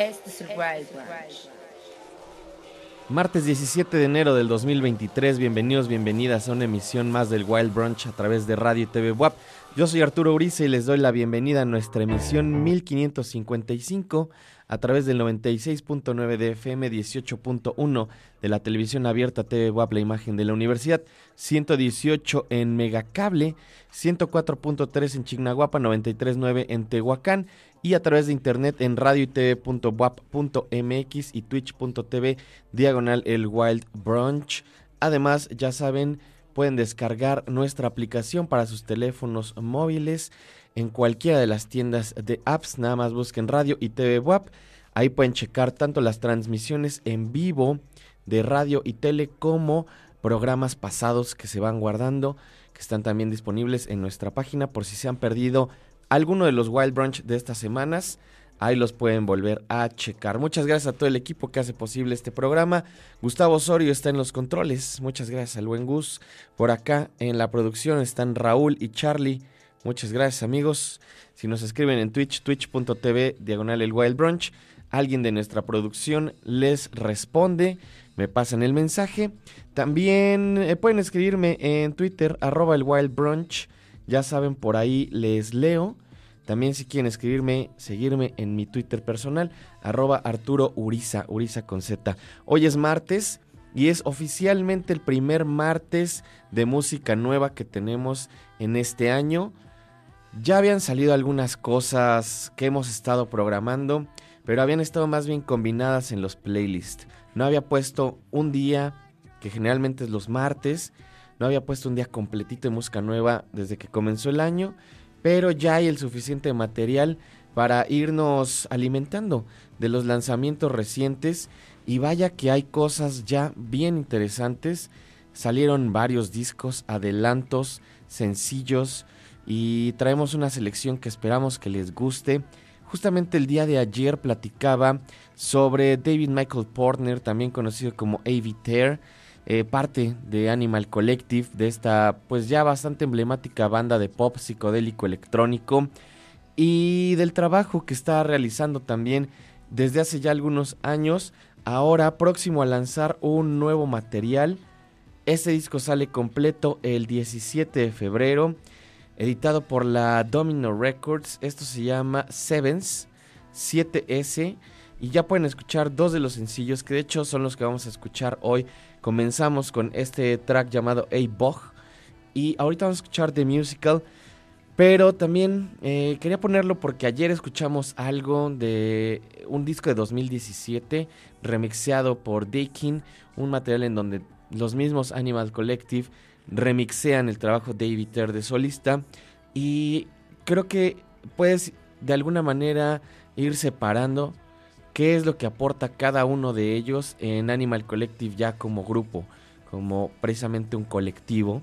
Este es el Wild Martes 17 de enero del 2023, bienvenidos, bienvenidas a una emisión más del Wild Brunch a través de Radio y TV WAP. Yo soy Arturo Uriza y les doy la bienvenida a nuestra emisión 1555 a través del 96.9 de FM, 18.1 de la televisión abierta TV WAP, la imagen de la universidad, 118 en Megacable, 104.3 en Chignahuapa, 93.9 en Tehuacán y a través de internet en radio y twitch.tv diagonal el Wild Brunch. Además, ya saben, pueden descargar nuestra aplicación para sus teléfonos móviles en cualquiera de las tiendas de apps. Nada más busquen radio y TV WAP. Ahí pueden checar tanto las transmisiones en vivo de radio y tele como programas pasados que se van guardando, que están también disponibles en nuestra página por si se han perdido alguno de los Wild Brunch de estas semanas. Ahí los pueden volver a checar. Muchas gracias a todo el equipo que hace posible este programa. Gustavo Osorio está en los controles. Muchas gracias al buen Gus. Por acá en la producción están Raúl y Charlie. Muchas gracias amigos. Si nos escriben en Twitch, twitch.tv, diagonal el Wild Brunch. alguien de nuestra producción les responde, me pasan el mensaje. También eh, pueden escribirme en Twitter, arroba el Wild Brunch. Ya saben, por ahí les leo. También si quieren escribirme, seguirme en mi Twitter personal, arroba Arturo Uriza, Uriza con Z. Hoy es martes y es oficialmente el primer martes de música nueva que tenemos en este año. Ya habían salido algunas cosas que hemos estado programando, pero habían estado más bien combinadas en los playlists. No había puesto un día, que generalmente es los martes, no había puesto un día completito de música nueva desde que comenzó el año, pero ya hay el suficiente material para irnos alimentando de los lanzamientos recientes y vaya que hay cosas ya bien interesantes. Salieron varios discos, adelantos, sencillos y traemos una selección que esperamos que les guste. Justamente el día de ayer platicaba sobre David Michael Portner, también conocido como A.V. Tear, eh, parte de Animal Collective, de esta pues ya bastante emblemática banda de pop psicodélico electrónico y del trabajo que está realizando también desde hace ya algunos años ahora próximo a lanzar un nuevo material. Este disco sale completo el 17 de febrero, editado por la Domino Records. Esto se llama Sevens 7S y ya pueden escuchar dos de los sencillos que de hecho son los que vamos a escuchar hoy. Comenzamos con este track llamado A Bog y ahorita vamos a escuchar The Musical. Pero también eh, quería ponerlo porque ayer escuchamos algo de un disco de 2017 remixeado por Dakin, un material en donde los mismos Animal Collective remixean el trabajo de David de solista y creo que puedes de alguna manera ir separando qué es lo que aporta cada uno de ellos en Animal Collective ya como grupo, como precisamente un colectivo.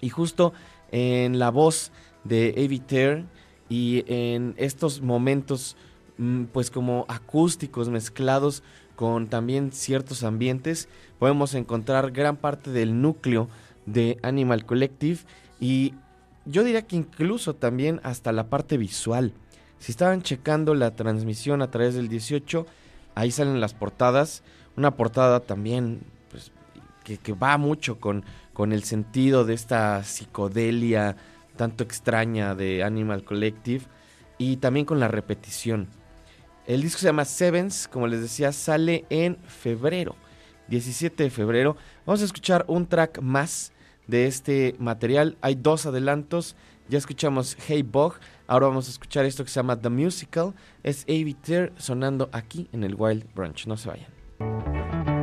Y justo en la voz de Eviter y en estos momentos mm, pues como acústicos mezclados con también ciertos ambientes podemos encontrar gran parte del núcleo de Animal Collective y yo diría que incluso también hasta la parte visual. Si estaban checando la transmisión a través del 18, ahí salen las portadas. Una portada también pues, que, que va mucho con, con el sentido de esta psicodelia tanto extraña de Animal Collective y también con la repetición. El disco se llama Sevens, como les decía, sale en febrero, 17 de febrero. Vamos a escuchar un track más de este material. Hay dos adelantos. Ya escuchamos Hey Bog. Ahora vamos a escuchar esto que se llama The Musical. Es A.B. sonando aquí en el Wild Brunch. No se vayan.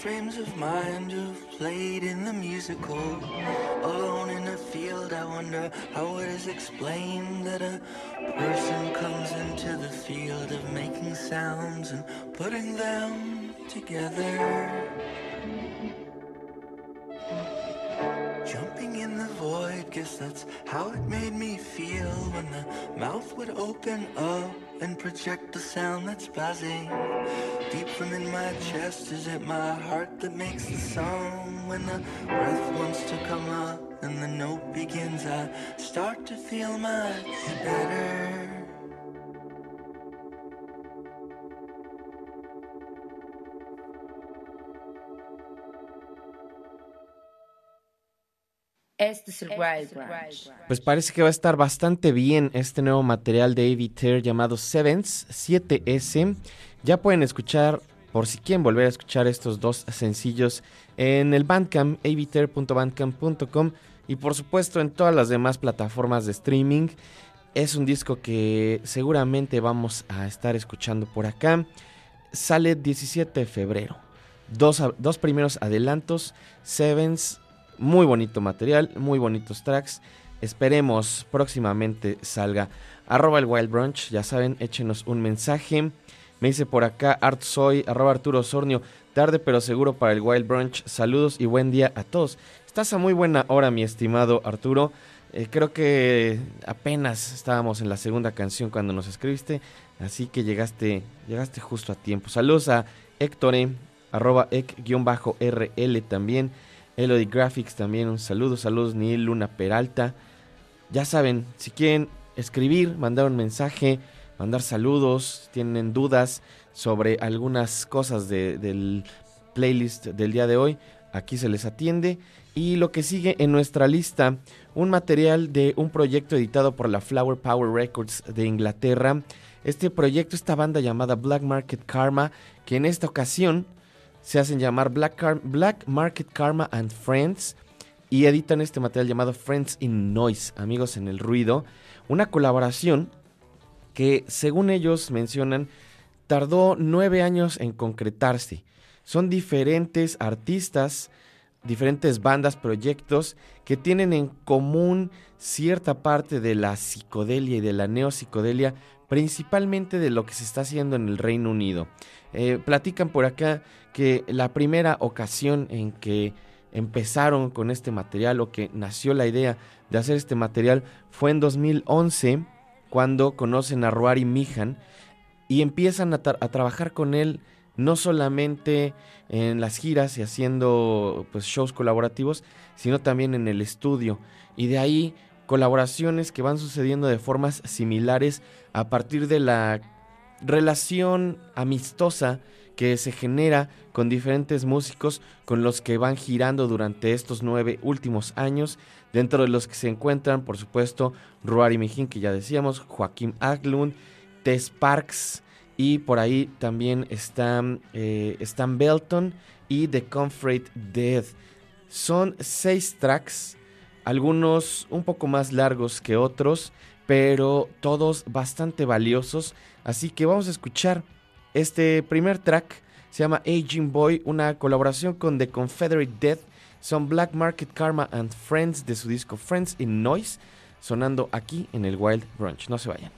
Frames of mind have played in the musical. Alone in a field, I wonder how it is explained that a person comes into the field of making sounds and putting them together. Guess that's how it made me feel when the mouth would open up and project the sound that's buzzing. Deep from in my chest, is it my heart that makes the song? When the breath wants to come up and the note begins, I start to feel much better. Este es el Wild Branch. Pues parece que va a estar bastante bien este nuevo material de Aviter llamado Sevens 7S. Ya pueden escuchar, por si quieren volver a escuchar estos dos sencillos, en el Bandcamp, aviter.bandcamp.com y por supuesto en todas las demás plataformas de streaming. Es un disco que seguramente vamos a estar escuchando por acá. Sale 17 de febrero. Dos, dos primeros adelantos, Sevens muy bonito material, muy bonitos tracks. Esperemos próximamente salga. Arroba el Wild Brunch, ya saben, échenos un mensaje. Me dice por acá Art Soy, arroba Arturo Sornio. Tarde pero seguro para el Wild Brunch. Saludos y buen día a todos. Estás a muy buena hora, mi estimado Arturo. Eh, creo que apenas estábamos en la segunda canción cuando nos escribiste. Así que llegaste, llegaste justo a tiempo. Saludos a Héctor, arroba ec-rl también. Elodie Graphics también un saludo, saludos Neil Luna Peralta. Ya saben, si quieren escribir, mandar un mensaje, mandar saludos, tienen dudas sobre algunas cosas del playlist del día de hoy, aquí se les atiende. Y lo que sigue en nuestra lista, un material de un proyecto editado por la Flower Power Records de Inglaterra. Este proyecto, esta banda llamada Black Market Karma, que en esta ocasión se hacen llamar Black, Market Karma and Friends y editan este material llamado Friends in Noise, amigos en el ruido, una colaboración que según ellos mencionan tardó nueve años en concretarse. Son diferentes artistas, diferentes bandas, proyectos que tienen en común cierta parte de la psicodelia y de la neopsicodelia, principalmente de lo que se está haciendo en el Reino Unido. Eh, platican por acá que la primera ocasión en que empezaron con este material o que nació la idea de hacer este material fue en 2011 cuando conocen a Ruari Mijan y empiezan a, trabajar con él no solamente en las giras y haciendo pues, shows colaborativos, sino también en el estudio. Y de ahí colaboraciones que van sucediendo de formas similares a partir de la relación amistosa que se genera con diferentes músicos con los que van girando durante estos nueve últimos años, dentro de los que se encuentran, por supuesto, Ruari Mijín, que ya decíamos, Joaquín Aglund, Tess Parks, y por ahí también están, eh, Stan Belton y The Comfort Dead. Son seis tracks, algunos un poco más largos que otros, pero todos bastante valiosos. Así que vamos a escuchar este primer track. Se llama Aging Boy, una colaboración con The Confederate Death. Son Black Market Karma and Friends de su disco Friends in Noise, sonando aquí en el Wild Brunch. No se vayan.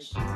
Wild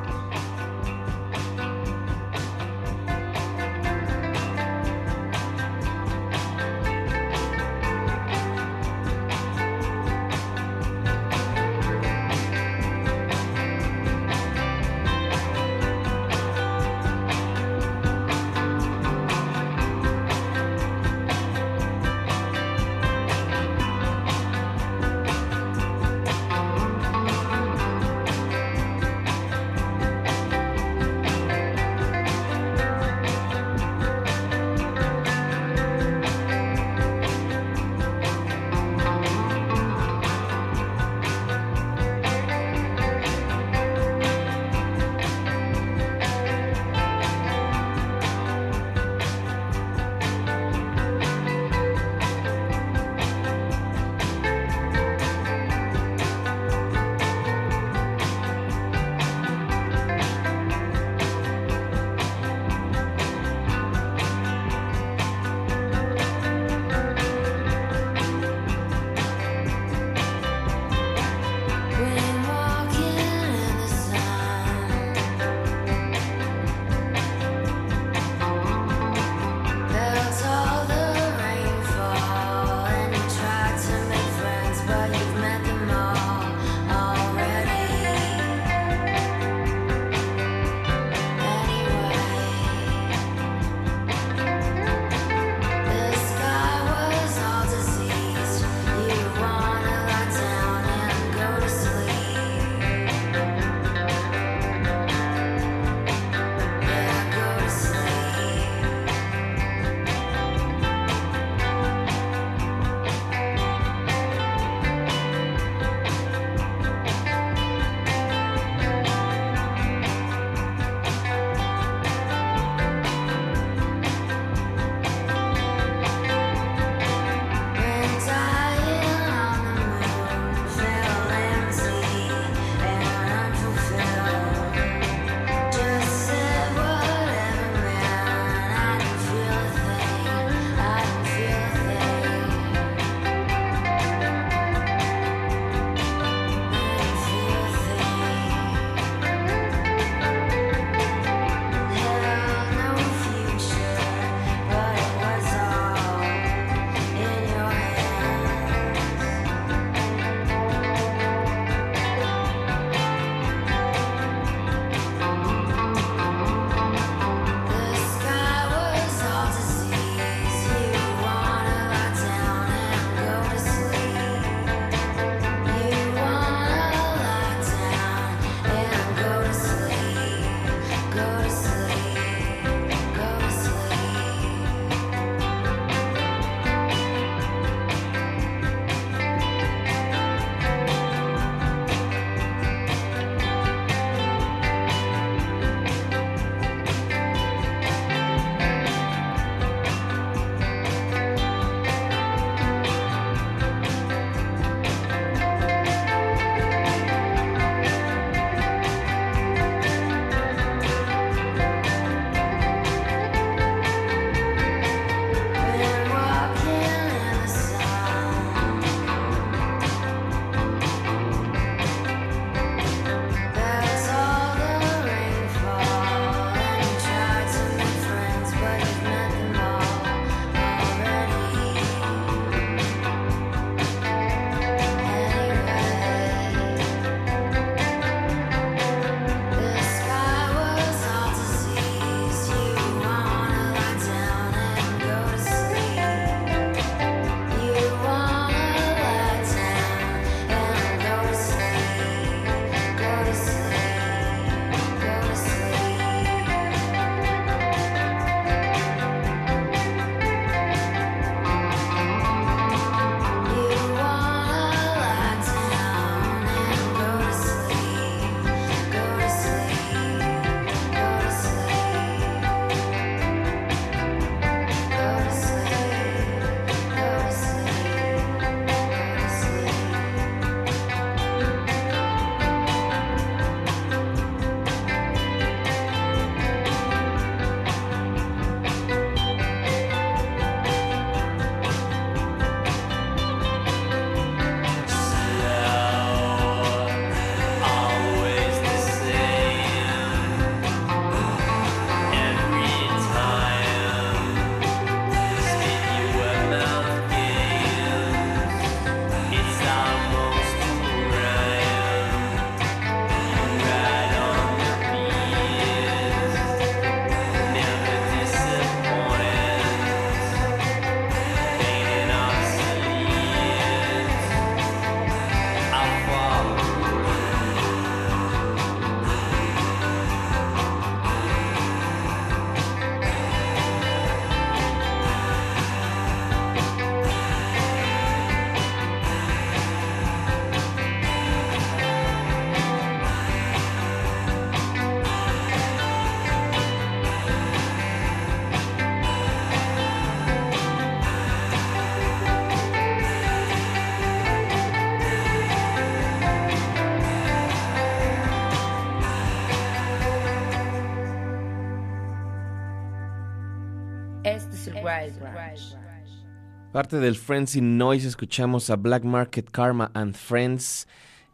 Parte del Friends in Noise escuchamos a Black Market Karma and Friends.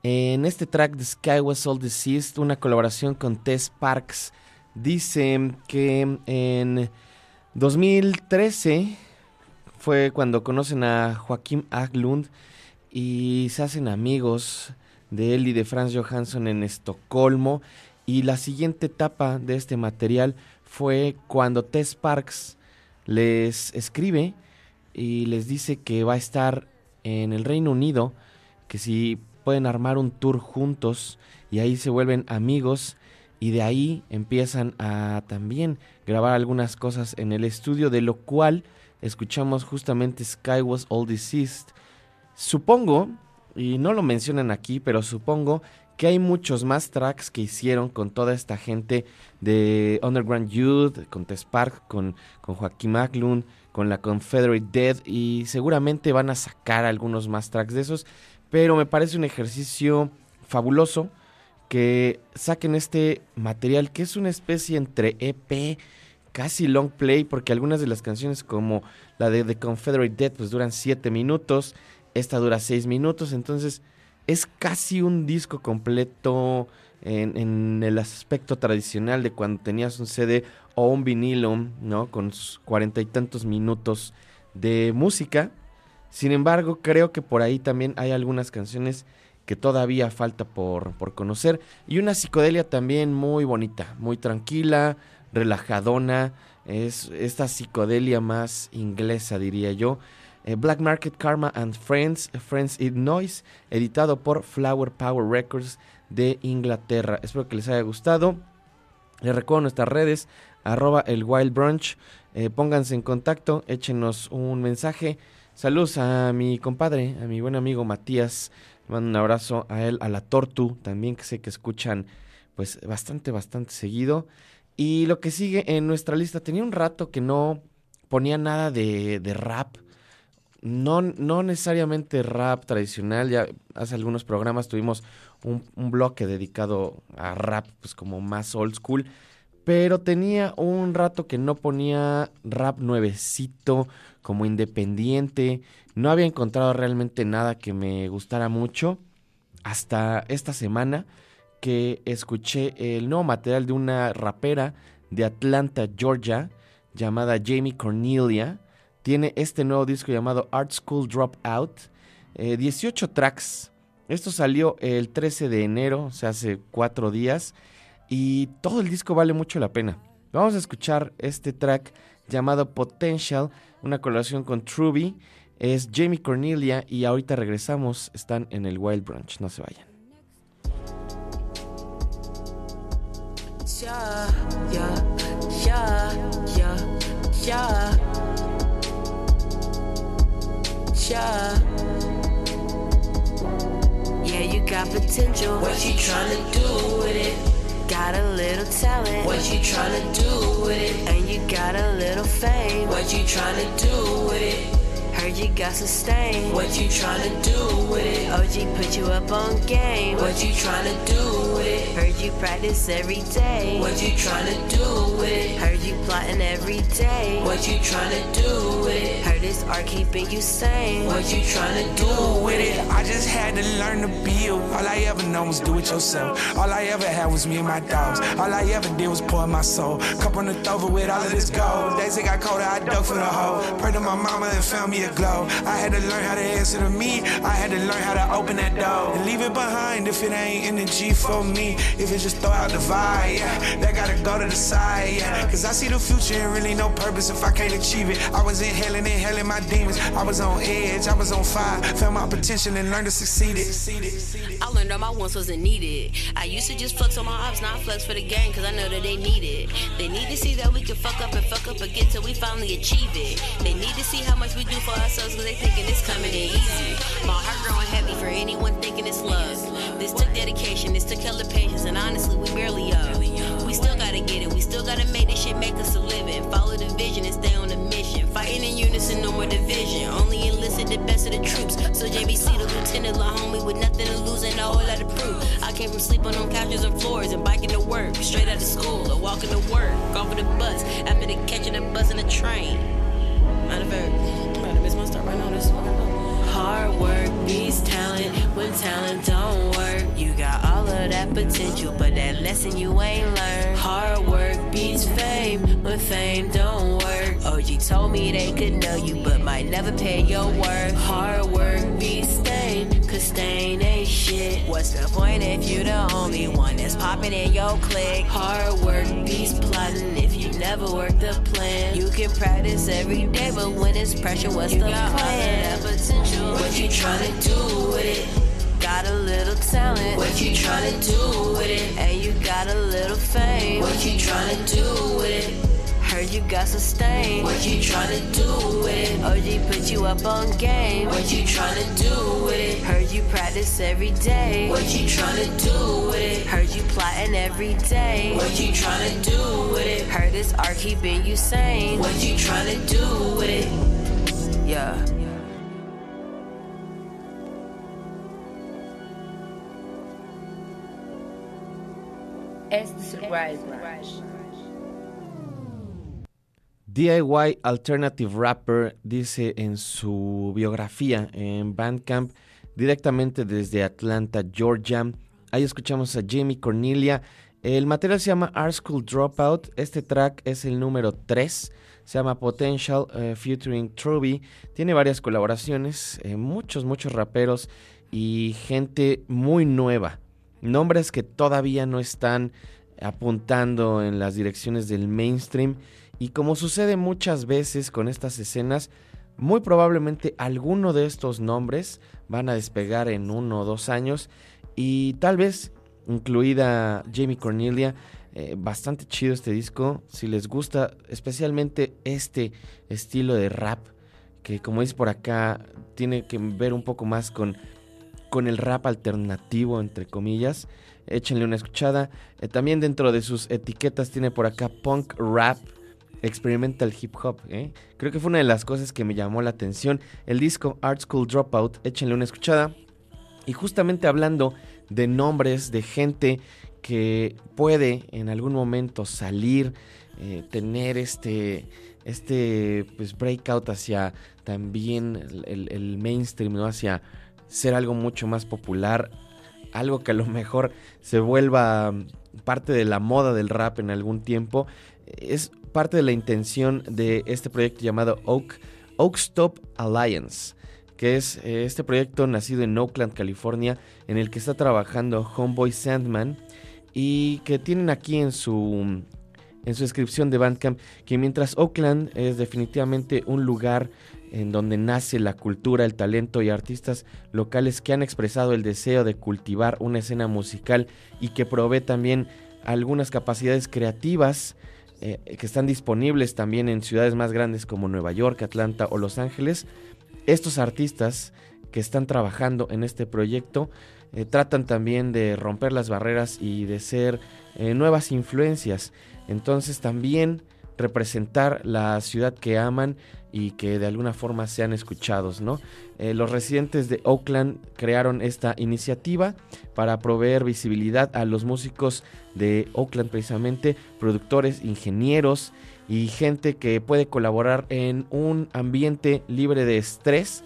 En este track The Sky Was All Deceased, una colaboración con Tess Parks, dice que en 2013 fue cuando conocen a Joaquín Aglund y se hacen amigos de él y de Franz Johansson en Estocolmo. Y la siguiente etapa de este material fue cuando Tess Parks les escribe y les dice que va a estar en el Reino Unido, que si pueden armar un tour juntos y ahí se vuelven amigos y de ahí empiezan a también grabar algunas cosas en el estudio, de lo cual escuchamos justamente Sky Was All Deceased. Supongo, y no lo mencionan aquí, pero supongo que hay muchos más tracks que hicieron con toda esta gente de Underground Youth, con Tess Park, con, con Joaquín Maclun, con la Confederate Dead y seguramente van a sacar algunos más tracks de esos, pero me parece un ejercicio fabuloso que saquen este material que es una especie entre EP, casi long play, porque algunas de las canciones como la de The Confederate Dead pues duran 7 minutos, esta dura 6 minutos, entonces es casi un disco completo en, el aspecto tradicional de cuando tenías un CD o un vinilo, ¿no? Con cuarenta y tantos minutos de música. Sin embargo, creo que por ahí también hay algunas canciones que todavía falta por, por conocer. Y una psicodelia también muy bonita, muy tranquila, relajadona. Es esta psicodelia más inglesa, diría yo. Eh, Black Market Karma and Friends, Friends in Noise, editado por Flower Power Records de Inglaterra. Espero que les haya gustado. Les recuerdo nuestras redes, arroba el Wild Brunch. Eh, pónganse en contacto, échenos un mensaje. Saludos a mi compadre, a mi buen amigo Matías. Mando un abrazo a él, a la Tortu, también que sé que escuchan pues bastante, bastante seguido. Y lo que sigue en nuestra lista, tenía un rato que no ponía nada de rap. No, no necesariamente rap tradicional, ya hace algunos programas tuvimos un, un bloque dedicado a rap, pues como más old school pero tenía un rato que no ponía rap nuevecito, como independiente. No había encontrado realmente nada que me gustara mucho. Hasta esta semana que escuché el nuevo material de una rapera de Atlanta, Georgia, llamada Jamie Cornelia. Tiene este nuevo disco llamado Art School Dropout. 18 eh, tracks. Esto salió el 13 de enero, o sea, hace cuatro días y todo el disco vale mucho la pena. Vamos a escuchar este track llamado Potential, una colaboración con Truby. Es Jamie Cornelia y ahorita regresamos. Están en el Wild Brunch, no se vayan. Yeah, you got potential. What you trying to do with it? got a little talent. What you trying to do with it? And you got a little fame. What you trying to do with it? Heard you got sustain. What you tryna do with it? OG put you up on game. What you tryna do with it? Heard you practice every day. What you tryna do with it? Heard you plotting every day. What you tryna do with it? Heard this art keeping you sane. What you tryna do with it? I just had to learn to build. All I ever known was do it yourself. All I ever had was me and my dogs. All I ever did was pour my soul. Cup on the over with all of this gold. Days it got colder, I dug for the hole. Pray to my mama and found glow. I had to learn how to answer to me. I had to learn how to open that door and leave it behind if it ain't energy for me. If it just throw out the vibe, yeah, that gotta go to the side, yeah. Cause I see the future and really no purpose if I can't achieve it. I was inhaling, inhaling my demons. I was on edge, I was on fire. Found my potential and learned to succeed it. I learned all my wants wasn't needed. I used to just flex on my ops, not flex for the gang, cause I know that they need it. They need to see that we can fuck up and fuck up again till we finally achieve it. They need to see how much we do for ourselves, cause they thinking it's coming in easy. My heart growing heavy for anyone thinking it's love. This took dedication, this took hella patience, and honestly, we barely up. We still gotta get it, we still gotta make this shit make us a living. Follow the vision and stay on the mission. Fighting in unison, no more division. Only enlisted the best of the troops. So JBC, the lieutenant, la homie with nothing to lose and a whole lot to prove. I came from sleeping on couches and floors and biking to work, straight out of school or walking to work, off of the bus after the catching a bus and the train. Matter of hard work beats talent when talent don't work. You got all of that potential, but that lesson you ain't learned. Hard work beats fame when fame don't work. Oh, OG told me they could know you, but might never pay your worth. Hard work beats stain, cause stain ain't shit. What's the point if you the only one that's popping in your clique? Hard work beats plotting never work the plan. You can practice every day, but when it's pressure, what's you the got plan? All that potential. What you trying to do with it? Got a little talent. What you trying to do with it? And you got a little fame. What you trying to do with it? Heard you got sustain. What you tryna do with oh, it? OG put you up on game. What you tryna do with it? Heard you practice every day. What you tryna do with it? Heard you plotting every day. What you tryna do with it? Heard this art keeping you sane. What you tryna do with it? Yeah. Este es el Wild Rush. DIY Alternative Rapper dice en su biografía en Bandcamp directamente desde Atlanta, Georgia. Ahí escuchamos a Jamie Cornelia. El material se llama Art School Dropout. Este track es el número 3. Se llama Potential eh, featuring Truby. Tiene varias colaboraciones, eh, muchos, muchos raperos y gente muy nueva. Nombres que todavía no están apuntando en las direcciones del mainstream y como sucede muchas veces con estas escenas, muy probablemente alguno de estos nombres van a despegar en uno o dos años y tal vez incluida Jamie Cornelia. Eh, bastante chido este disco. Si les gusta especialmente este estilo de rap, que como dice por acá, tiene que ver un poco más con, con el rap alternativo, entre comillas. Échenle una escuchada. Eh, también dentro de sus etiquetas tiene por acá punk rap experimental hip hop. ¿eh? Creo que fue una de las cosas que me llamó la atención. El disco Art School Dropout, échenle una escuchada. Y justamente hablando de nombres de gente que puede en algún momento salir, eh, tener este, este pues, breakout hacia también el, el mainstream, ¿no? hacia ser algo mucho más popular, algo que a lo mejor se vuelva parte de la moda del rap en algún tiempo. Es parte de la intención de este proyecto llamado Oak, Oak Stop Alliance, que es eh, este proyecto nacido en Oakland, California, en el que está trabajando Homeboy Sandman y que tienen aquí en su en su descripción de Bandcamp que mientras Oakland es definitivamente un lugar en donde nace la cultura, el talento y artistas locales que han expresado el deseo de cultivar una escena musical y que provee también algunas capacidades creativas eh, que están disponibles también en ciudades más grandes como Nueva York, Atlanta o Los Ángeles. Estos artistas que están trabajando en este proyecto eh, tratan también de romper las barreras y de ser eh, nuevas influencias. Entonces también representar la ciudad que aman y que de alguna forma sean escuchados, ¿no? Los residentes de Oakland crearon esta iniciativa para proveer visibilidad a los músicos de Oakland precisamente, productores, ingenieros y gente que puede colaborar en un ambiente libre de estrés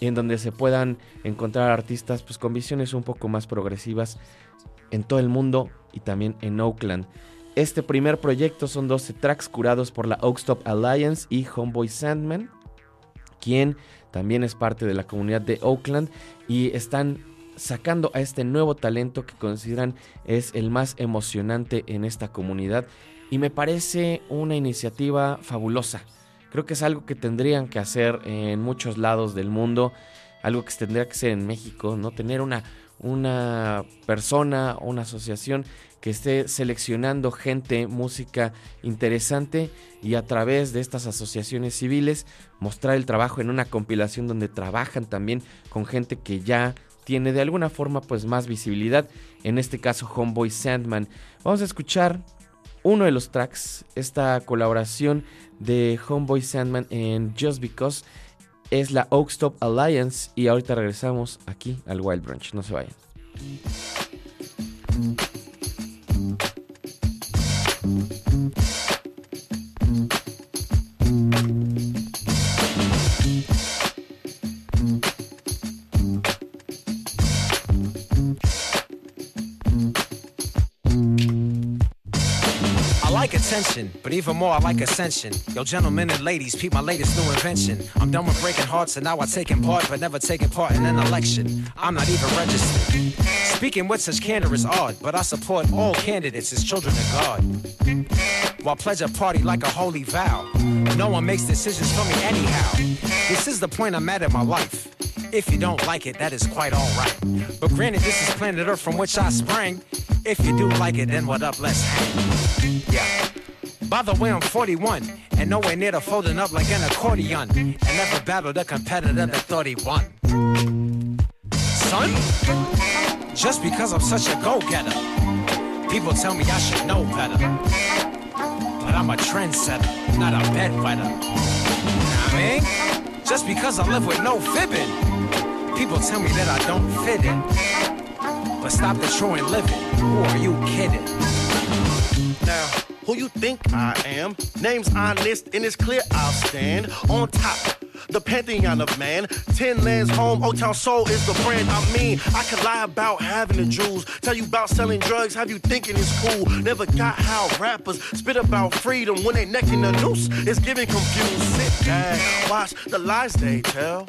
en donde se puedan encontrar artistas pues, con visiones un poco más progresivas en todo el mundo y también en Oakland. Este primer proyecto son 12 tracks curados por la Oakstop Alliance y Homeboy Sandman, quien también es parte de la comunidad de Oakland y están sacando a este nuevo talento que consideran es el más emocionante en esta comunidad y me parece una iniciativa fabulosa. Creo que es algo que tendrían que hacer en muchos lados del mundo, algo que tendría que hacer en México, no tener una una persona o una asociación que esté seleccionando gente, música interesante y a través de estas asociaciones civiles mostrar el trabajo en una compilación donde trabajan también con gente que ya tiene de alguna forma pues más visibilidad, en este caso Homeboy Sandman. Vamos a escuchar uno de los tracks, esta colaboración de Homeboy Sandman en Just Because es la Oakstop Alliance y ahorita regresamos aquí al Wild Branch, no se vayan. But even more I like ascension. Yo, gentlemen and ladies, peep my latest new invention. I'm done with breaking hearts and now I'm taking part, but never taking part in an election. I'm not even registered. Speaking with such candor is odd, but I support all candidates as children of God. While pledge a party like a holy vow. No one makes decisions for me anyhow. This is the point I'm at in my life. If you don't like it, that is quite alright. But granted, this is planet Earth from which I sprang. If you do like it, then what up, let's hang. Yeah. By the way, I'm 41 and nowhere near to folding up like an accordion. And never battled a competitor that thought he won. Son, just because I'm such a go-getter, people tell me I should know better. But I'm a trendsetter, not a bedwetter. I mean, just because I live with no fibbing. People tell me that I don't fit in. But stop the true and living. Who are you kidding? Now, who you think I am? Name's honest and it's clear I'll stand on top the pantheon of man. Ten lands home, Old Town Soul is the brand. I mean, I could lie about having the jewels, tell you about selling drugs, have you thinking it's cool. Never got how rappers spit about freedom when they necking the noose. It's giving confused. Sit back, watch the lies they tell.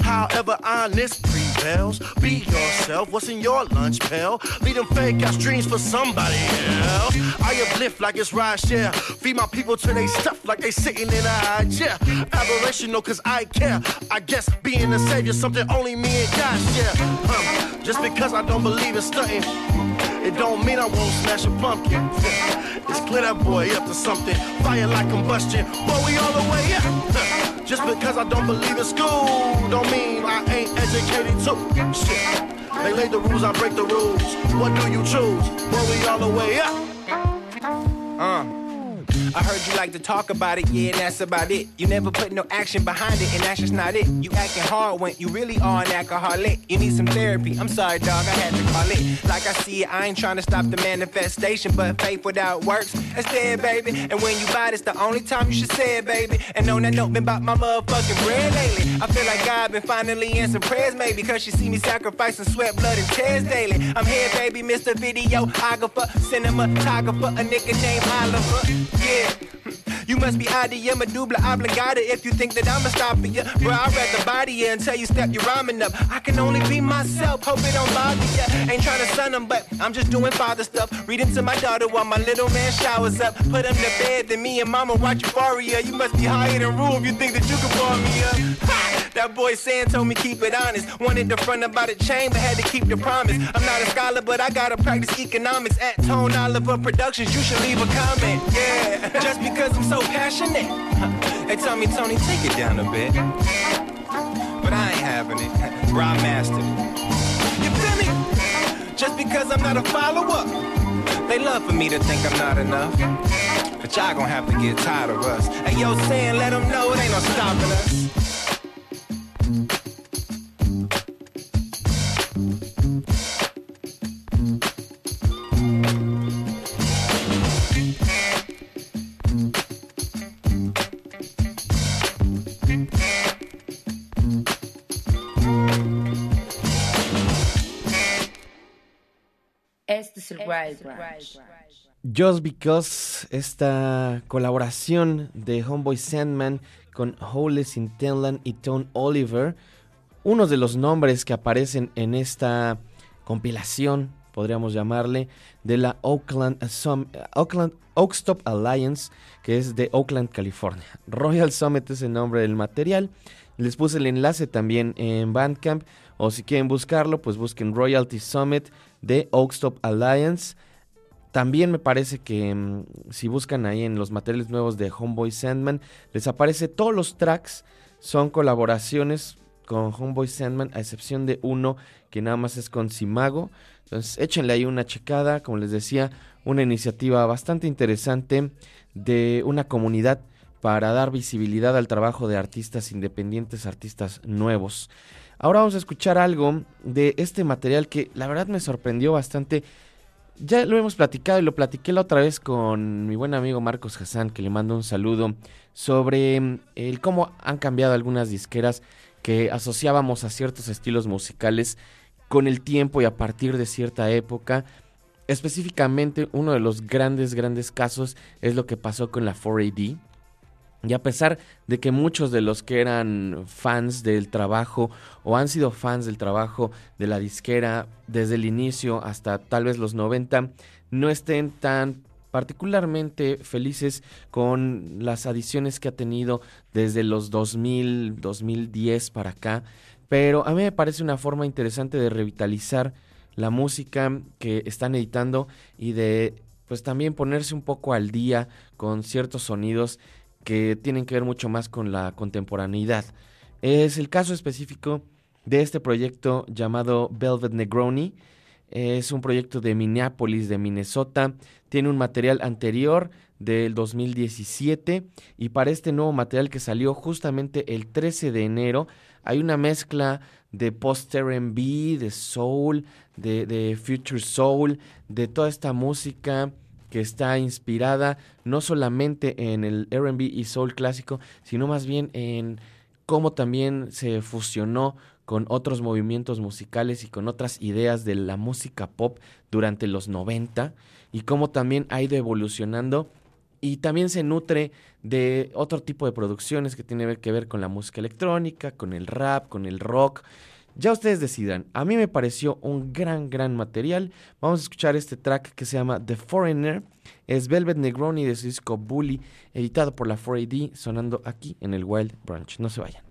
However, honest Be yourself. What's in your lunch pail? Lead them fake ass dreams for somebody else. I uplift like it's right share. Feed my people till they stuff like they sitting in a high chair. Aberrational, cause I care. I guess being a savior something only me and God share. Just because I don't believe in stunting, it don't mean I won't smash a pumpkin. It's clear that boy up to something. Fire like combustion, boy, we all the way up. Just because I don't believe in school, don't mean I ain't educated too. Shit. They lay the rules, I break the rules. What do you choose? Boy, we all the way up. Uh. I heard you like to talk about it, yeah, and that's about it. You never put no action behind it, and that's just not it. You acting hard when you really are an alcoholic. You need some therapy. I'm sorry, dog, I had to call it. Like I see I ain't trying to stop the manifestation, but faith without works, that's dead, baby. And when you buy it, it's the only time you should say it, baby. And on that note, been about my motherfucking bread lately. I feel like God been finally answering prayers, maybe, cause she see me sacrificing sweat, blood, and tears daily. I'm here, baby, Mr. Videographer, cinematographer, a nigga named Oliver. Yeah. You must be ID, I'm a double obligata if you think that I'ma stop you. Bro, I'd rather body you until you step your rhyming up. I can only be myself, hope it don't bother you. Ain't trying to sun them, but I'm just doing father stuff. Reading to my daughter while my little man showers up. Put him to bed, then me and mama watch Euphoria. You must be higher than rule if you think that you can bar me up. Ha! That boy Sam told me keep it honest. Wanted to front about a chain, but had to keep the promise. I'm not a scholar, but I gotta practice economics at Tone Oliver Productions. You should leave a comment, yeah. Just because I'm so passionate. They tell me, Tony, take it down a bit. But I ain't having it. Bro, I mastered it. You feel me? Just because I'm not a follower. They love for me to think I'm not enough. But y'all gonna have to get tired of us. Hey, yo, saying, let them know it ain't no stopping us. Este es el Wild Branch. Just Because, esta colaboración de Homeboy Sandman con Hole Sintellan y Tone Oliver, unos de los nombres que aparecen en esta compilación, podríamos llamarle, de la Oakland, Sum- Oakland Oakstop Alliance, que es de Oakland, California. Royal Summit es el nombre del material. Les puse el enlace también en Bandcamp, o si quieren buscarlo, pues busquen Royalty Summit de Oakstop Alliance. También me parece que mm, si buscan ahí en los materiales nuevos de Homeboy Sandman, les aparece todos los tracks son colaboraciones con Homeboy Sandman, a excepción de uno que nada más es con Simago. Entonces échenle ahí una checada, como les decía, una iniciativa bastante interesante de una comunidad para dar visibilidad al trabajo de artistas independientes, artistas nuevos. Ahora vamos a escuchar algo de este material que la verdad me sorprendió bastante. Ya lo hemos platicado y lo platiqué la otra vez con mi buen amigo Marcos Hassan, que le mando un saludo, sobre mm, el cómo han cambiado algunas disqueras que asociábamos a ciertos estilos musicales con el tiempo y a partir de cierta época. Específicamente, uno de los grandes, grandes casos es lo que pasó con la 4AD. Y a pesar de que muchos de los que eran fans del trabajo o han sido fans del trabajo de la disquera desde el inicio hasta tal vez los 90, no estén tan particularmente felices con las adiciones que ha tenido desde los 2000, 2010 para acá. Pero a mí me parece una forma interesante de revitalizar la música que están editando y de pues también ponerse un poco al día con ciertos sonidos que tienen que ver mucho más con la contemporaneidad. Es el caso específico de este proyecto llamado Velvet Negroni. Es un proyecto de Minneapolis, de Minnesota. Tiene un material anterior del 2017 y para este nuevo material que salió justamente el 13 de enero hay una mezcla de post R&B, de soul, de, de future soul, de toda esta música que está inspirada no solamente en el RB y soul clásico, sino más bien en cómo también se fusionó con otros movimientos musicales y con otras ideas de la música pop durante los 90 y cómo también ha ido evolucionando y también se nutre de otro tipo de producciones que tiene que ver con la música electrónica, con el rap, con el rock ya ustedes decidan. A mí me pareció un gran, gran material. Vamos a escuchar este track que se llama The Foreigner. Es Velvet Negroni de su disco Bully, editado por la 4AD, sonando aquí en el Wild Branch. No se vayan.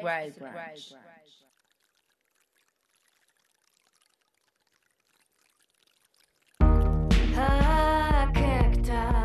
Sobrei Branch. А когда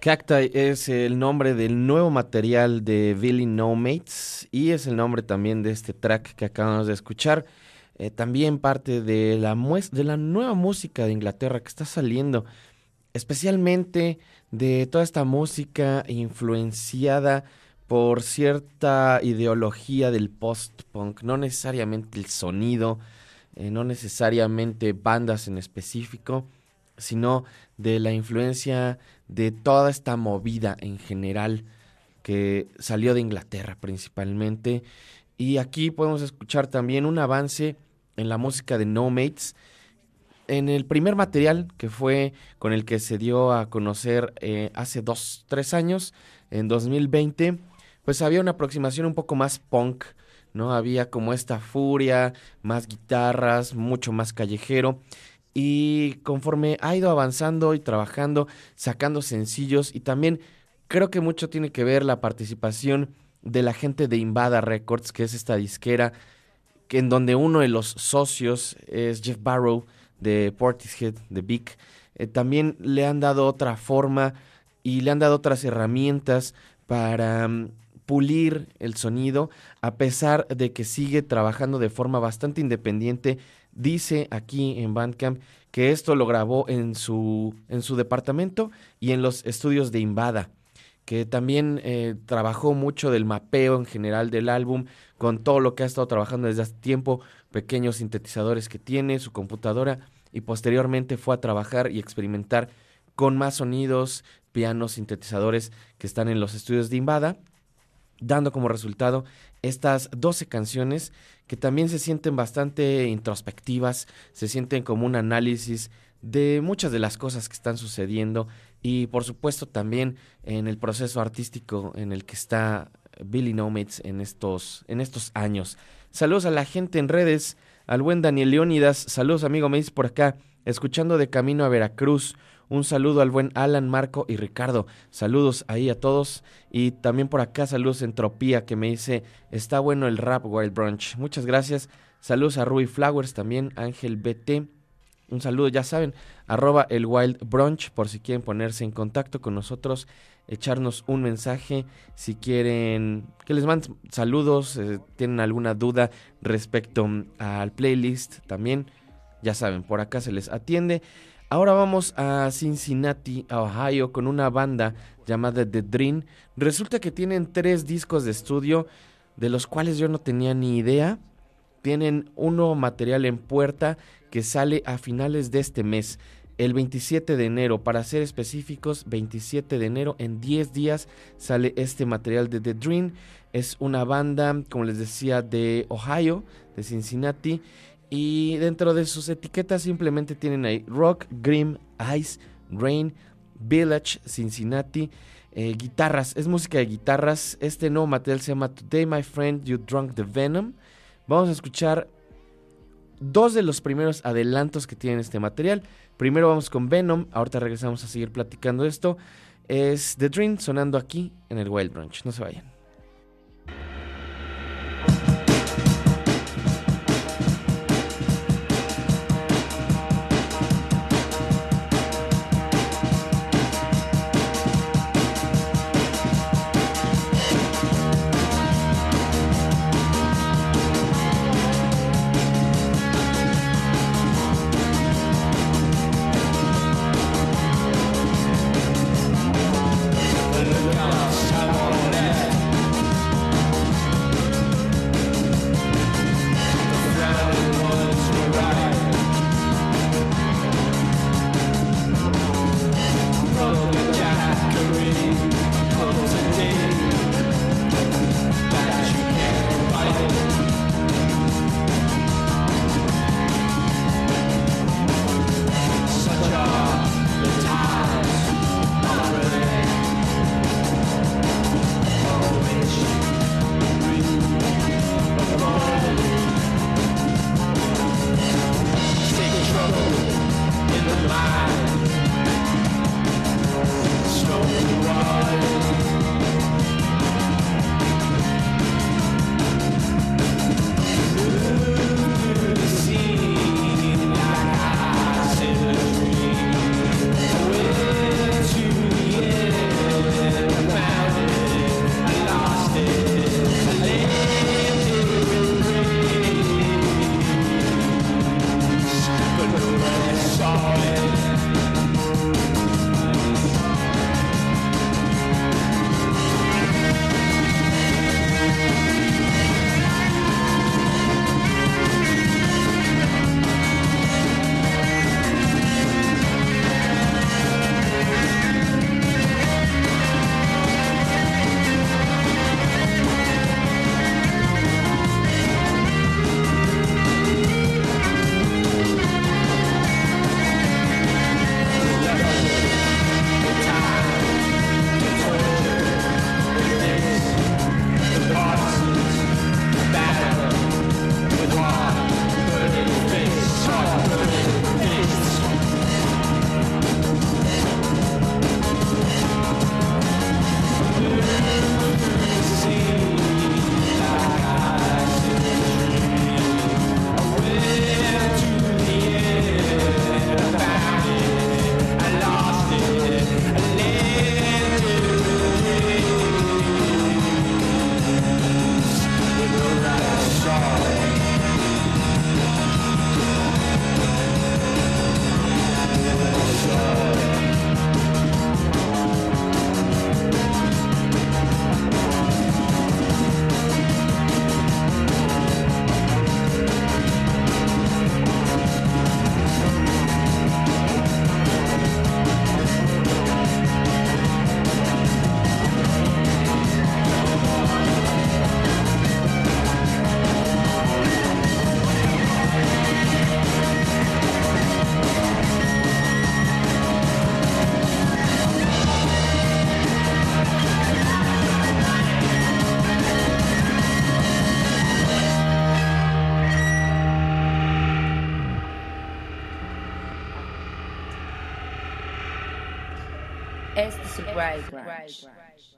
Cacti es el nombre del nuevo material de Billy No Mates y es el nombre también de este track que acabamos de escuchar. Eh, también parte de la, de la nueva música de Inglaterra que está saliendo, especialmente de toda esta música influenciada por cierta ideología del post-punk, no necesariamente el sonido, eh, no necesariamente bandas en específico, sino de la influencia de toda esta movida en general que salió de Inglaterra principalmente. Y aquí podemos escuchar también un avance en la música de No Mates. En el primer material que fue con el que se dio a conocer eh, hace dos, tres años, en 2020, pues había una aproximación un poco más punk, ¿no? Había como esta furia, más guitarras, mucho más callejero. Y conforme ha ido avanzando y trabajando, sacando sencillos y también creo que mucho tiene que ver la participación de la gente de Invada Records, que es esta disquera que en donde uno de los socios es Jeff Barrow de Portishead, de Big. Eh, también le han dado otra forma y le han dado otras herramientas para mm, pulir el sonido, a pesar de que sigue trabajando de forma bastante independiente. Dice aquí en Bandcamp que esto lo grabó en su, en su departamento y en los estudios de Invada, que también eh, trabajó mucho del mapeo en general del álbum, con todo lo que ha estado trabajando desde hace tiempo, pequeños sintetizadores que tiene, su computadora, y posteriormente fue a trabajar y experimentar con más sonidos, pianos, sintetizadores que están en los estudios de Invada, dando como resultado estas 12 canciones que también se sienten bastante introspectivas, se sienten como un análisis de muchas de las cosas que están sucediendo y por supuesto también en el proceso artístico en el que está Billy Nomates en estos, en estos años. Saludos a la gente en redes, al buen Daniel Leónidas, saludos amigo, me dice por acá, escuchando de camino a Veracruz. Un saludo al buen Alan, Marco y Ricardo. Saludos ahí a todos. Y también por acá saludos Entropía que me dice, está bueno el rap Wild Brunch. Muchas gracias. Saludos a Ruby Flowers también, Ángel BT. Un saludo, ya saben, arroba el Wild Brunch por si quieren ponerse en contacto con nosotros, echarnos un mensaje, si quieren que les manden saludos, eh, tienen alguna duda respecto al playlist también, ya saben, por acá se les atiende. Ahora vamos a Cincinnati, a Ohio, con una banda llamada The Dream. Resulta que tienen tres discos de estudio, de los cuales yo no tenía ni idea. Tienen un nuevo material en puerta que sale a finales de este mes, el 27 de enero. Para ser específicos, 27 de enero, en 10 días sale este material de The Dream. Es una banda, como les decía, de Ohio, de Cincinnati. Y dentro de sus etiquetas simplemente tienen ahí Rock, Grim, Ice, Rain, Village, Cincinnati. eh, guitarras, es música de guitarras. Este nuevo material se llama Today My Friend You Drunk the Venom. Vamos a escuchar dos de los primeros adelantos que tiene este material. Primero vamos con Venom, ahorita regresamos a seguir platicando esto. Es The Dream sonando aquí en el Wild Brunch. No se vayan.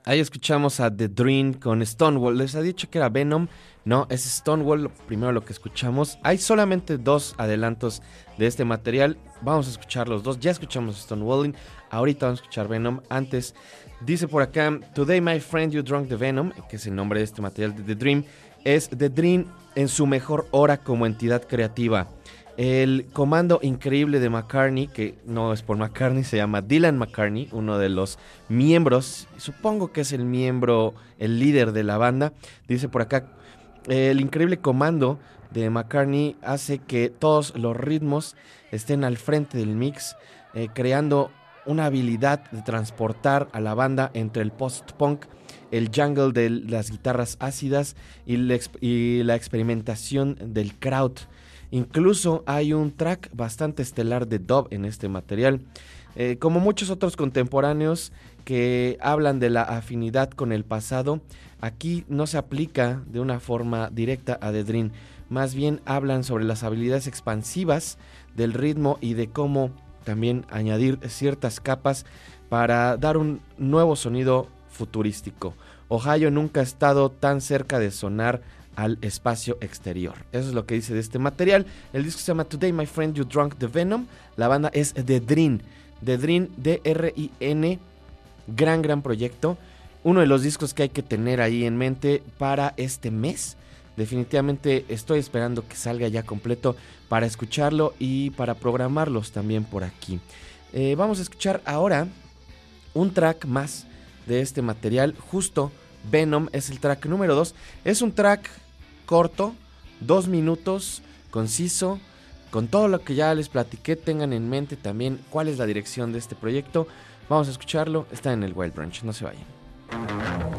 Ahí escuchamos a The Dream con Stonewall. Les ha dicho que era Venom. No, es Stonewall primero lo que escuchamos. Hay solamente dos adelantos de este material. Vamos a escuchar los dos. Ya escuchamos Stonewalling. Ahorita vamos a escuchar Venom. Antes, dice por acá: Today, my friend, you drunk the Venom, que es el nombre de este material de The Dream. Es The Dream en su mejor hora como entidad creativa. El comando increíble de McCartney, que no es por McCartney, se llama Dylan McCartney, uno de los miembros, supongo que es el miembro, el líder de la banda. Dice por acá, el increíble comando de McCartney hace que todos los ritmos estén al frente del mix, eh, creando una habilidad de transportar a la banda entre el post-punk, el jungle de las guitarras ácidas y la, experimentación del crowd. Incluso hay un track bastante estelar de dub en este material. Eh, como muchos otros contemporáneos que hablan de la afinidad con el pasado, aquí no se aplica de una forma directa a The Dream. Más bien hablan sobre las habilidades expansivas del ritmo y de cómo también añadir ciertas capas para dar un nuevo sonido futurístico. Ohio nunca ha estado tan cerca de sonar al espacio exterior. Eso es lo que dice de este material. El disco se llama Today My Friend You Drunk the Venom. La banda es The Dream. The Dream, D-R-I-N. Gran, gran proyecto. Uno de los discos que hay que tener ahí en mente para este mes. Definitivamente estoy esperando que salga ya completo para escucharlo y para programarlos también por aquí. Eh, vamos a escuchar ahora un track más de este material. Justo Venom es el track número 2. Es un track corto, dos minutos, conciso. Con todo lo que ya les platiqué, tengan en mente también cuál es la dirección de este proyecto. Vamos a escucharlo. Está en el Wild Branch, no se vayan.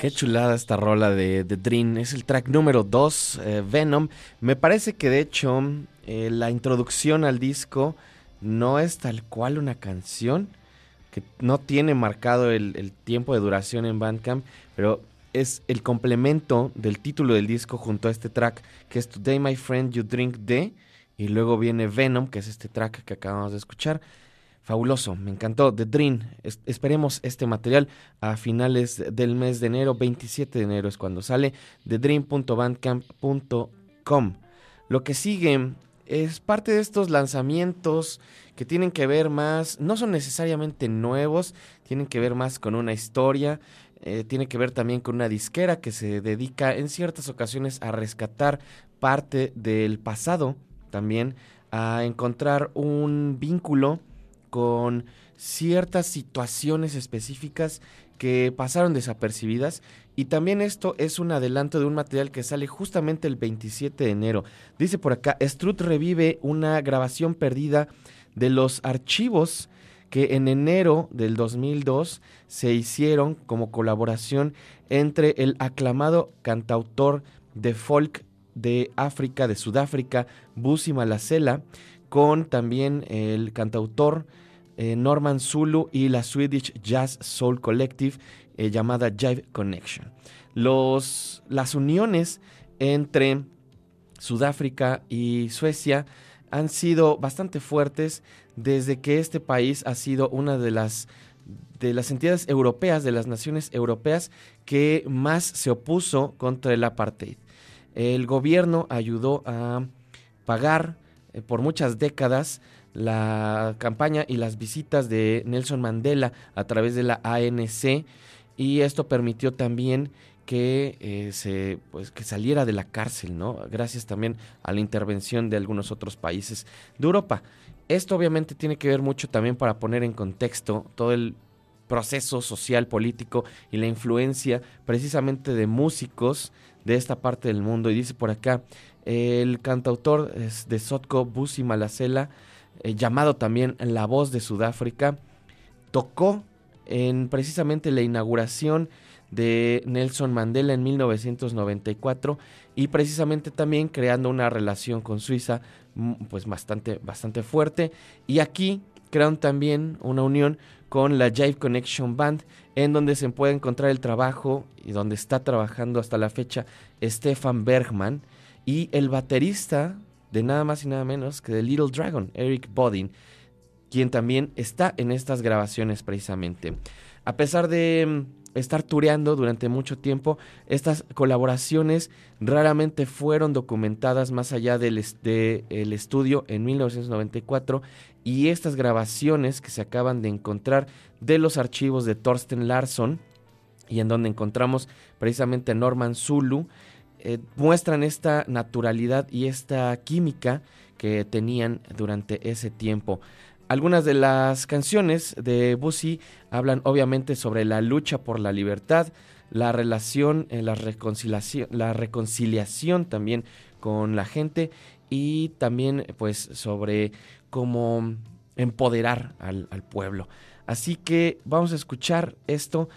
Qué chulada esta rola de The Dream. Es el track número 2, Venom. Me parece que de hecho eh, la introducción al disco no es tal cual una canción, que no tiene marcado el, el tiempo de duración en Bandcamp, pero es el complemento del título del disco junto a este track, que es Today My Friend You Drink The, y luego viene Venom, que es este track que acabamos de escuchar. Fabuloso, me encantó. The Dream. Es- esperemos este material a finales del mes de enero. 27 de enero es cuando sale. TheDream.bandcamp.com. Lo que sigue es parte de estos lanzamientos que tienen que ver más, no son necesariamente nuevos, tienen que ver más con una historia, eh, tiene que ver también con una disquera que se dedica en ciertas ocasiones a rescatar parte del pasado también a encontrar un vínculo con ciertas situaciones específicas que pasaron desapercibidas y también esto es un adelanto de un material que sale justamente el 27 de enero. Dice por acá, Strut revive una grabación perdida de los archivos que en enero del 2002 se hicieron como colaboración entre el aclamado cantautor de folk de África, de Sudáfrica, Busi Malasela, con también el cantautor eh, Norman Zulu y la Swedish Jazz Soul Collective eh, llamada Jive Connection. Los, las uniones entre Sudáfrica y Suecia han sido bastante fuertes desde que este país ha sido una de las de las entidades europeas, de las naciones europeas que más se opuso contra el apartheid. El gobierno ayudó a pagar eh, por muchas décadas la campaña y las visitas de Nelson Mandela a través de la ANC y esto permitió también que eh, se pues que saliera de la cárcel, ¿no? Gracias también a la intervención de algunos otros países de Europa. Esto obviamente tiene que ver mucho también para poner en contexto todo el proceso social, político y la influencia precisamente de músicos de esta parte del mundo. Y dice por acá, el cantautor de Sotko Busi Malasela, eh, llamado también La Voz de Sudáfrica, tocó en precisamente la inauguración de Nelson Mandela en 1994 y precisamente también creando una relación con Suiza mm, pues bastante, bastante fuerte. Y aquí crearon también una unión con la Jive Connection Band, en donde se puede encontrar el trabajo y donde está trabajando hasta la fecha Stefan Bergman y el baterista de nada más y nada menos que de Little Dragon, Eric Bodin, quien también está en estas grabaciones precisamente. A pesar de mm, estar tureando durante mucho tiempo, estas colaboraciones raramente fueron documentadas más allá del el estudio en 1994 y estas grabaciones que se acaban de encontrar de los archivos de Thorsten Larsson y en donde encontramos precisamente a Norman Zulu, eh, muestran esta naturalidad y esta química que tenían durante ese tiempo. Algunas de las canciones de Busi hablan obviamente sobre la lucha por la libertad, la relación, eh, la, reconciliación, la reconciliación también con la gente y también pues sobre cómo empoderar al, pueblo. Así que vamos a escuchar esto.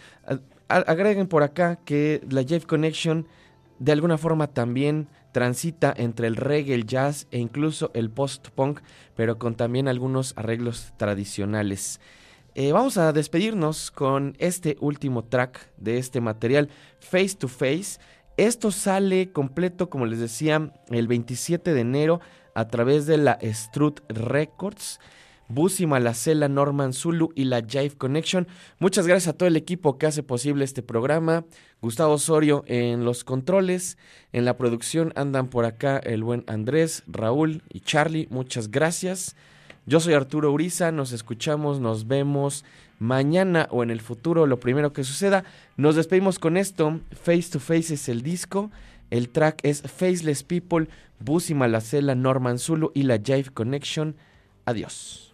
Agreguen por acá que la Jeff Connection de alguna forma también transita entre el reggae, el jazz e incluso el post-punk, pero con también algunos arreglos tradicionales. Eh, vamos a despedirnos con este último track de este material, Face to Face. Esto sale completo, como les decía, el 27 de enero a través de la Strut Records. Busi Malacela, Norman Zulu y la Jive Connection. Muchas gracias a todo el equipo que hace posible este programa. Gustavo Osorio en los controles, en la producción andan por acá el buen Andrés, Raúl y Charlie. Muchas gracias. Yo soy Arturo Uriza, nos escuchamos, nos vemos mañana o en el futuro, lo primero que suceda. Nos despedimos con esto. Face to Face es el disco. El track es Faceless People, Busi Malacela, Norman Zulu y la Jive Connection. Adiós.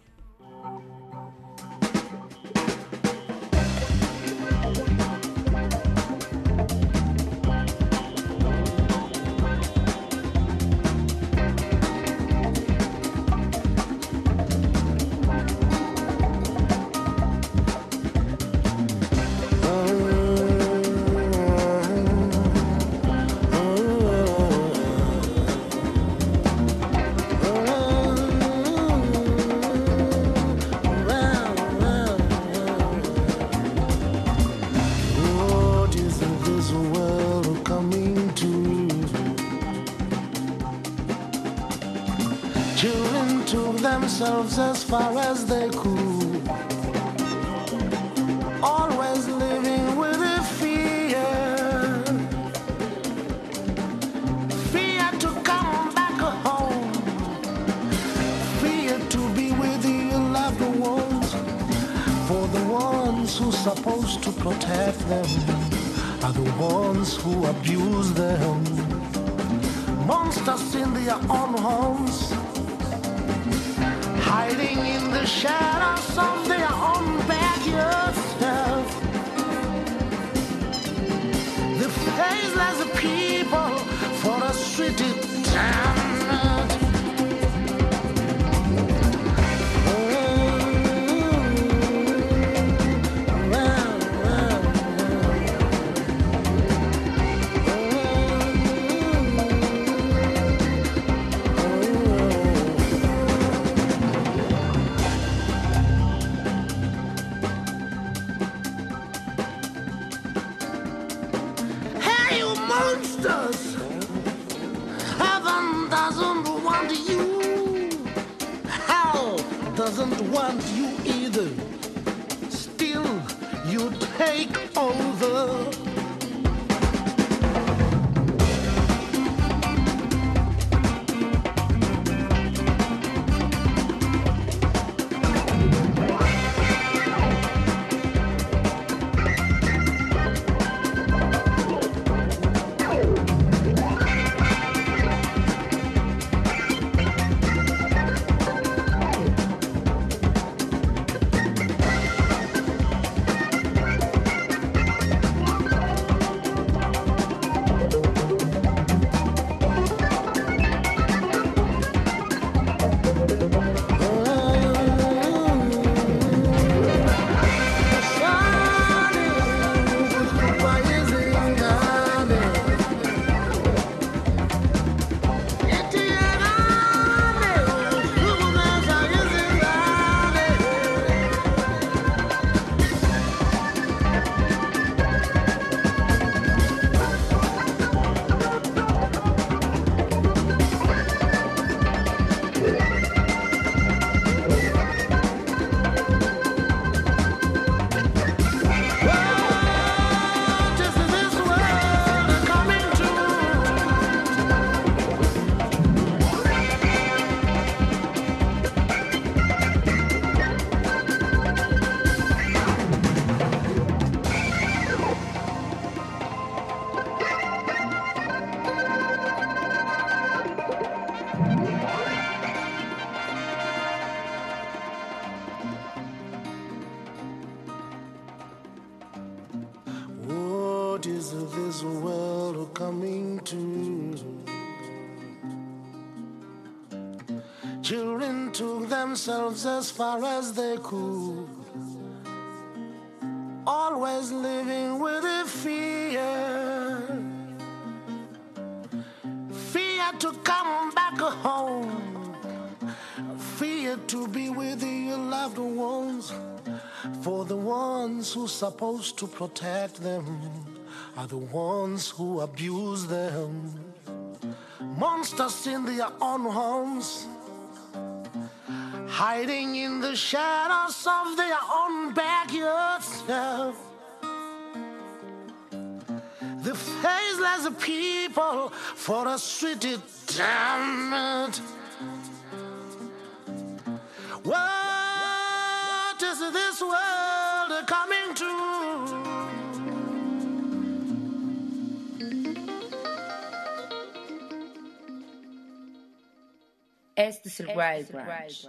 Themselves as far as they could, always living with a fear. Fear to come back home, fear to be with your loved ones. For the ones who's supposed to protect them are the ones who abuse them. Monsters in their own homes, hiding in the shadows of their own backyards. The faceless people for a city, damn it. What is this world coming to? Es Wild Branch.